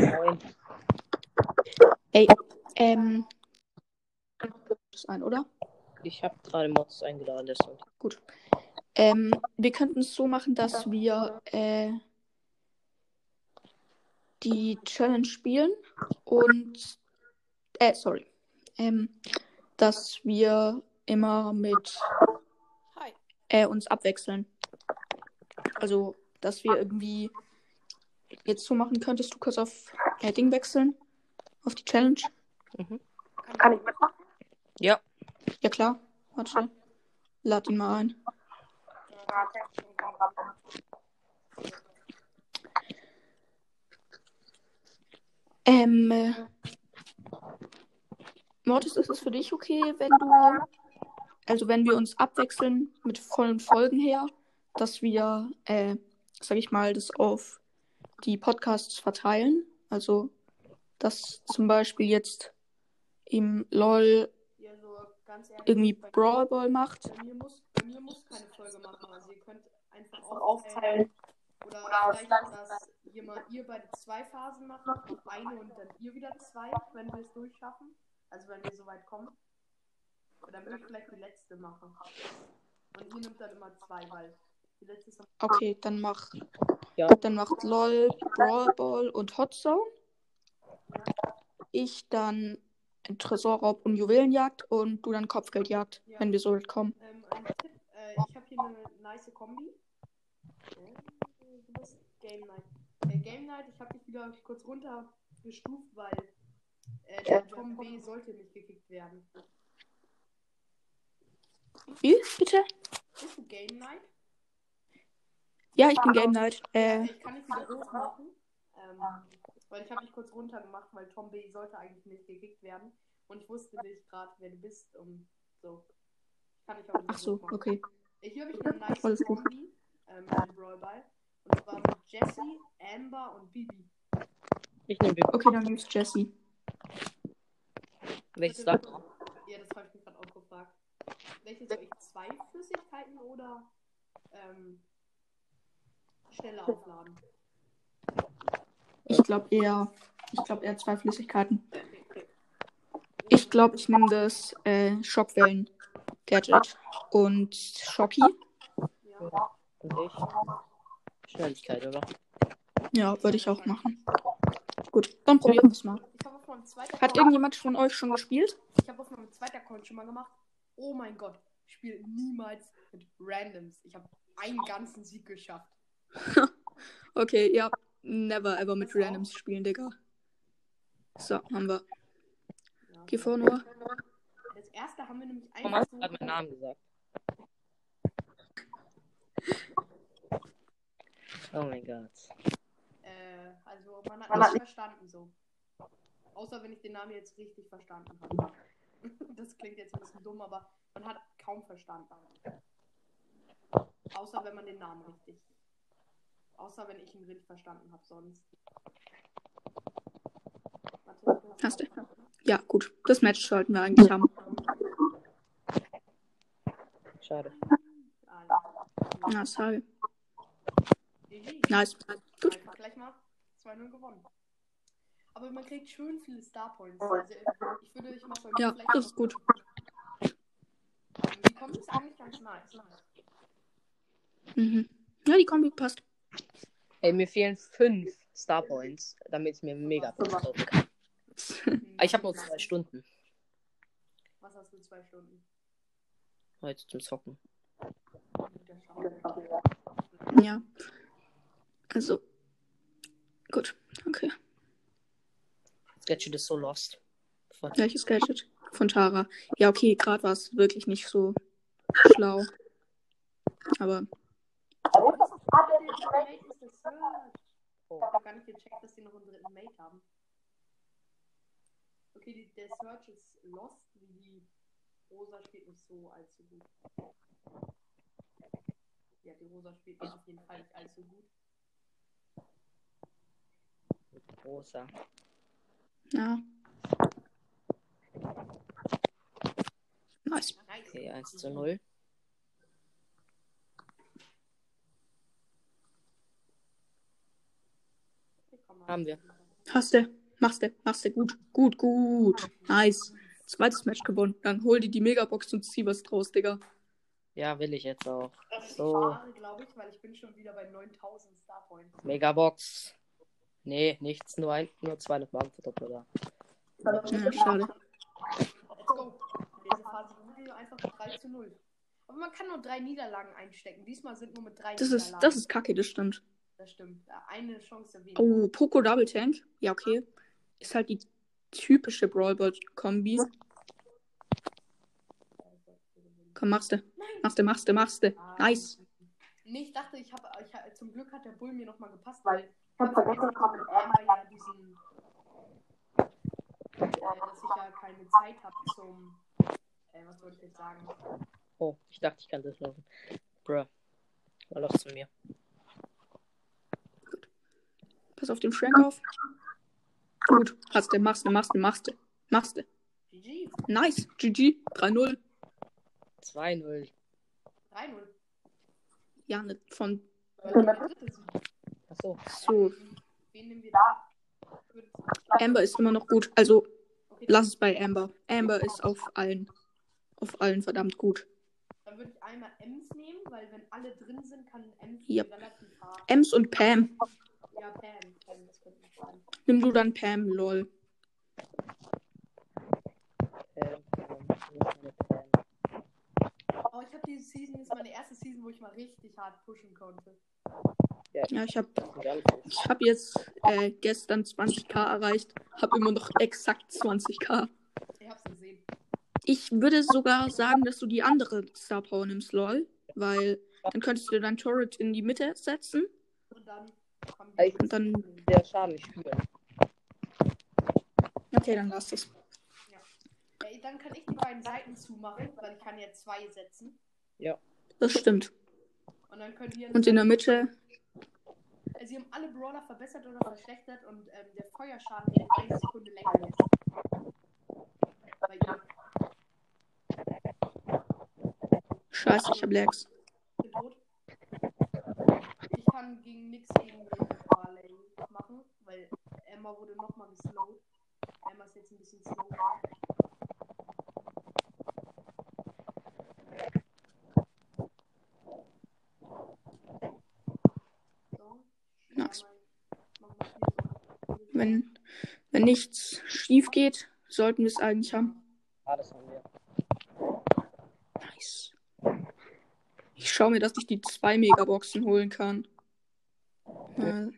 Moin. Ey, ähm. Ein, oder? Ich habe gerade Mods eingeladen, deswegen. Gut. Ähm, wir könnten es so machen, dass wir äh, die Challenge spielen und äh, sorry. Ähm, dass wir immer mit Hi. äh, uns abwechseln. Also, dass wir irgendwie jetzt so machen, könntest du kurz auf äh, Ding wechseln? Auf die Challenge? Mhm. Kann ich mitmachen? Ja. Ja klar. Warte schnell. Lad ihn mal ein. Ähm, äh, Mortis, ist es für dich okay, wenn du, also wenn wir uns abwechseln mit vollen Folgen her, dass wir, äh, sag ich mal, das auf die Podcasts verteilen? Also, dass zum Beispiel jetzt im LOL Ja, so ganz ehrlich. irgendwie Brawl Ball macht. bei, mir muss, bei mir muss keine Folge machen. Also ihr könnt einfach aufteilen. Oder, vielleicht, dass jemand, ihr beide zwei Phasen macht, eine und dann ihr wieder zwei, wenn wir es durchschaffen. Also wenn wir so weit kommen. Und dann würde ich vielleicht die letzte machen. Und ihr nimmt dann immer zwei, weil Okay, dann mach, Ja. dann macht LOL, Brawl Ball und Hot Zone. Ich dann Tresorraub und Juwelenjagd und du dann Kopfgeldjagd, Ja. wenn wir so weit kommen. Ähm, ein Tipp, äh, ich habe hier eine nice Kombi. Du bist Game Night. Äh, Game Night, ich habe dich wieder kurz runtergestuft, weil äh, der Tom B sollte nicht gekickt werden. Wie, bitte? Bist du Game Night? Ja, ich bin Game Night. Äh, ich kann dich wieder hochmachen. Ähm, weil ich habe dich kurz runtergemacht, weil Tom B sollte eigentlich nicht gekickt werden. Und ich wusste nicht gerade, wer du bist und so. Ich kann dich auch nicht ach so, hochmachen. okay. Ich habe ich eine nice Alles gut. Kombi ähm, im Brawl Ball. Und zwar mit Jesse, Amber und Bibi. Ich nehme Bibi. Okay, dann gibt's Jessie. Welches Tag? Ja, das habe ich mich gerade auch gefragt. Welche soll ich? Zwei Flüssigkeiten oder ähm, schneller aufladen? Ich glaube eher, ich glaube eher zwei Flüssigkeiten. Ich glaube, ich nehme das äh, Schockwellen-Gadget und Schocki. Ja. Und ich? Schnelligkeit, oder? Ja, würde ich auch machen. Gut, dann probieren wir es mal. Ich habe auf meinem zweiten Hat irgendjemand von euch schon gespielt? Ich habe auf meinem zweiten Account schon mal gemacht. Oh mein Gott, ich spiele niemals mit Randoms. Ich habe einen ganzen Sieg geschafft. Okay, ja. Never ever mit Randoms spielen, Digga. So, haben wir. Geh vor, Noah. Das erste haben wir nämlich so. du gerade meinen Namen gesagt? Oh mein Gott. Äh, also man hat nicht verstanden so. Außer wenn ich den Namen jetzt richtig verstanden habe. Das klingt jetzt ein bisschen dumm, aber man hat kaum verstanden. Außer wenn man den Namen richtig. Außer wenn ich ihn richtig verstanden habe, sonst. Warte, Hast du? Ja, gut. Das Match sollten wir eigentlich haben. Schade. Na, sorry. Nice. Gut. Einfach gleich mal 2-0 gewonnen. Aber man kriegt schön viele Star Points. Also ich würde ich mal von Ja, vielleicht das ist gut. Die Kombi ist eigentlich ganz nice. Mhm. Ja, die Kombi passt. Ey, mir fehlen fünf Star Points, damit ich mir mega kaufen kann. Ich habe nur zwei Stunden Was hast du zwei Stunden? heute zum Zocken. Ja. Also. Gut. Okay. Gadget ist so lost. Voll. Welches Gadget? Von Tara. Ja, okay, gerade war es wirklich nicht so schlau. Aber Search. Oh. Ich habe gar nicht gecheckt, dass die noch einen dritten Mate haben. Okay, die, der Search ist lost, wie die Rosa spielt nicht so allzu gut. Ja, die Rosa spielt auf jeden Fall nicht allzu gut. Großer. ja. Nice. Nice. Okay, 1 zu 0. Okay, komm mal. Haben wir. Hast du. Machst du. Machst du. Gut. Gut, gut. Nice. Zweites Match gewonnen. Dann hol dir die Megabox und zieh was draus, Digga. Ja, will ich jetzt auch. Das ist So. glaube ich, weil ich bin schon wieder bei 9000 Starpoints. Megabox. Nee, nichts, nur ein, nur 200 Markenverdoppler. Ja, schade. Let's go. Diese Phase wurde einfach 3 zu 0. Aber man kann nur drei Niederlagen einstecken. Diesmal sind nur mit drei Das ist, Niederlagen. das ist kacke, das stimmt. Das stimmt. Eine Chance weniger. Oh, Poco Double Tank. Ja, okay. Ist halt die typische Brawlbot-Kombi. Komm, machst du. Machst du, machst du, machst du. Nice. Nee, ich dachte, ich habe, ich, hab- zum Glück hat der Bull mir nochmal gepasst, weil ich habe vergessen, dass man mit ja diesen, äh, dass ich ja keine Zeit habe zum, äh, was wollte ich jetzt sagen? Oh, ich dachte, ich kann das laufen. Bruh. Mal los zu mir. Pass auf den Frank auf. Gut. Hast du, machst du, machst du, machst du. Machst du. GG, Nice. GG. 3-0. 2-0. 3-0. Ja, ne, von. Achso. so. Wen nehmen wir da? Amber ist immer noch gut. Also, Okay, lass es bei Amber. Amber ist auf allen. Auf allen verdammt gut. Dann würde ich einmal Ems nehmen, weil wenn alle drin sind, kann Ems Yep. relativ hart. Ems und Pam. Ja, Pam. Pam, das könnte ich sagen. Nimm du dann Pam, lol. Ähm, Oh, ich habe diese Season, das ist meine erste Season, wo ich mal richtig hart pushen konnte. Ja, ich habe ich hab jetzt äh, gestern 20k erreicht. Hab immer noch exakt 20k. Ich hab's gesehen. Ich würde sogar sagen, dass du die andere Star Power nimmst, lol. Weil dann könntest du dein Turret in die Mitte setzen. Und dann Und dann. Der Schaden nicht spüren. Okay, dann lass das. Ey, dann kann ich die beiden Seiten zumachen, weil ich kann ja zwei setzen. Das stimmt. Und dann können die Und in der Mitte. Äh, Sie haben alle Brawler verbessert oder verschlechtert und ähm, der Feuerschaden geht eine Sekunde länger jetzt. Bei ihr. Scheiße, ich hab Lags. Ich kann gegen nix gegen Barley machen, weil Emma wurde nochmal geslowt. Emma ist jetzt ein bisschen slow. So. Nice. Wenn, wenn nichts schief geht, sollten wir es eigentlich haben. Alles haben wir. Nice. Ich schaue mir, dass ich die zwei Megaboxen holen kann. Äh,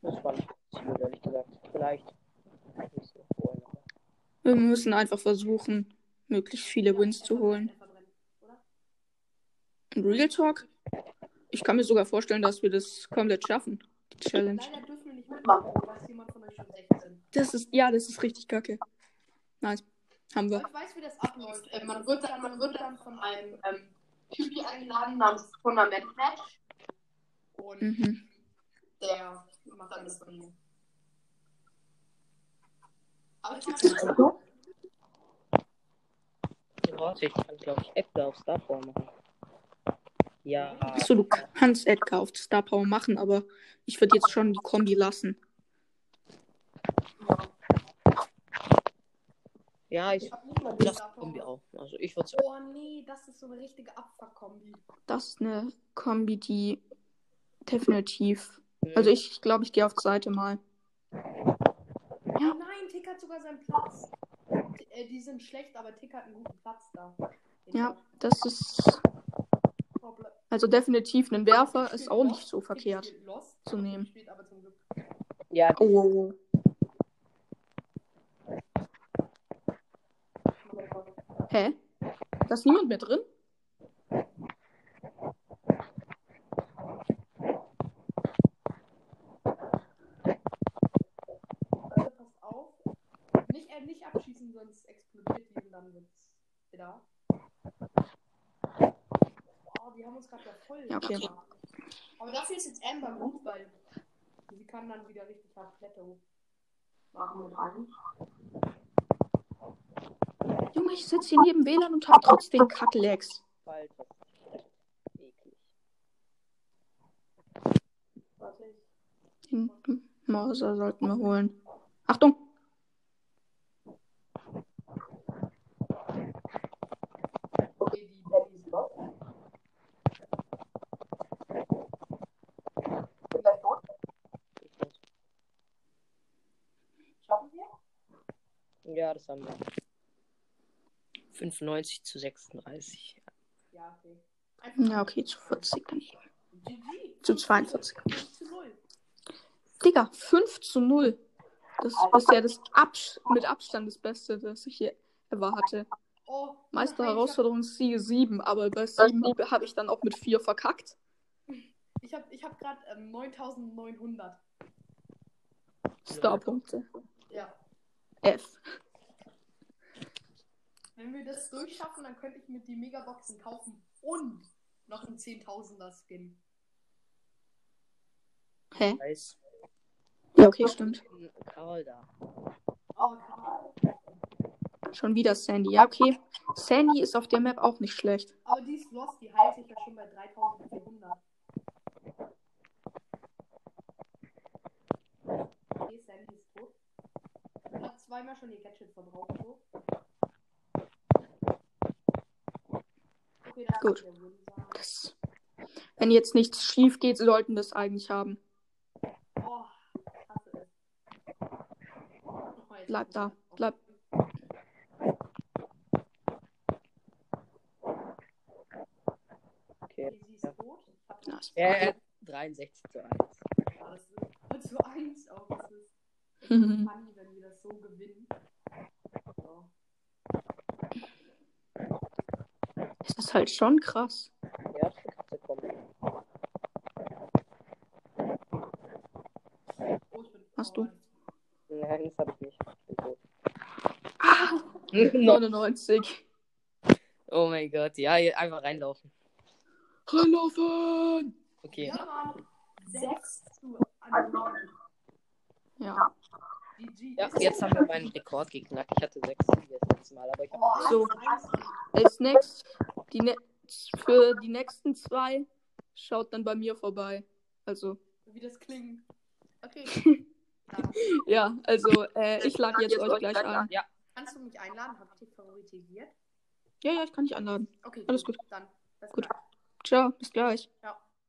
Das war nicht Ziel, ehrlich gesagt. Vielleicht. Nicht so wir müssen einfach versuchen, möglichst viele Wins zu holen. Und Real Talk? Ich kann mir sogar vorstellen, dass wir das komplett schaffen. Die Challenge. Leider dürfen wir nicht mitmachen, da ist jemand von euch schon 16. Das ist, ja, das ist richtig kacke. Nice. Haben wir. Ich weiß, wie das abläuft. Äh, man, wird dann, man wird dann von einem ähm, Typi eingeladen namens Fundament Match. Und Mhm. der macht dann das Ding. Aber ich kann Warte, ich kann, glaube ich, Edgar auf Star Power machen. Ja. Achso, du kannst Edgar auf Star Power machen, aber ich würde jetzt schon die Kombi lassen. Ja, ich Ich hab nicht mal die lasse Star Kombi auch. Also ich würde Oh nee, das ist so eine richtige Abfuck-Kombi. Das ist eine Kombi, die definitiv. Also ich glaube, ich gehe auf die Seite mal. Ja. Nein, Tick hat sogar seinen Platz. T äh, die sind schlecht, aber Tick hat einen guten Platz da. Den Ja, das ist. Oh, Also definitiv ein Werfer ist auch nicht so verkehrt. zu nehmen. Spielt aber zum Glück. Ja, Oh, oh, oh. Hä? Da ist niemand mehr drin? Leute, passt auf. Nicht, äh, nicht abschießen, sonst explodiert die und dann wird's wieder. Oh, die haben uns gerade ja voll. Ja, okay. gemacht. Aber dafür ist jetzt Amber gut, weil sie kann dann wieder richtig hart Kletterung machen mit rein. Junge, ich sitze hier neben WLAN und habe trotzdem Kacklegs. hm. Mörser sollten wir holen. Achtung! Ja, das haben wir. 95 zu 36. Ja, okay. Ja, okay, zu 40 daneben. GG. Zu 42. 5 zu 0. Digga, 5 zu 0. Das ist ja das Abs mit Abstand das Beste, das ich hier ever hatte. Oh, Meister Herausforderung Siege 7, aber bei 7 habe ich dann auch mit 4 verkackt. Ich habe ich hab gerade ähm, 9900. Starpunkte. Ja. F. Wenn wir das durchschaffen, dann könnte ich mir die Megaboxen kaufen und noch einen 10.000er Skin. Hä? Weiß. Ja, okay, stimmt. Karl da. Oh, Karl. Schon wieder Sandy. Ja, okay. Sandy ist auf der Map auch nicht schlecht. Aber die ist lost, die heilt sich ja schon bei 3400. Okay, Sandy ist tot. Und hat zweimal schon ihr Gadget verbraucht. So. Okay, das Gut. Das, wenn jetzt nichts schief geht, sollten das eigentlich haben. Oh, hasse es. Oh, jetzt Bleib da. Bleib. Okay. Nice. Äh, 63 zu 1. Ja, das ist zu 1 auch. Das ist funny, wenn wir das so gewinnen. So. Es ist halt schon krass. Ja, kommen. Oh, ich bin. Hast du? Nein, das habe ich nicht. Ah, No. 99. Oh mein Gott, ja, hier einfach reinlaufen. Reinlaufen! Okay. Ja, Mann. 6 zu 9. Ja. Ja, jetzt haben wir meinen Rekord geknackt. Ich hatte sechs Siege das letzte Mal, aber ich habe So. 1 zu 1. Als nächstes, die ne für die nächsten zwei, schaut dann bei mir vorbei. Also, Wie das klingt. Okay. Ja, also, äh, ich lade jetzt euch gleich ein. Ja, kannst du mich einladen? Hab ich dich favorisiert? Ja, ja, ich kann dich einladen. Okay. Alles gut. Dann. Bis Gut. gleich. Ciao, bis gleich. Ciao.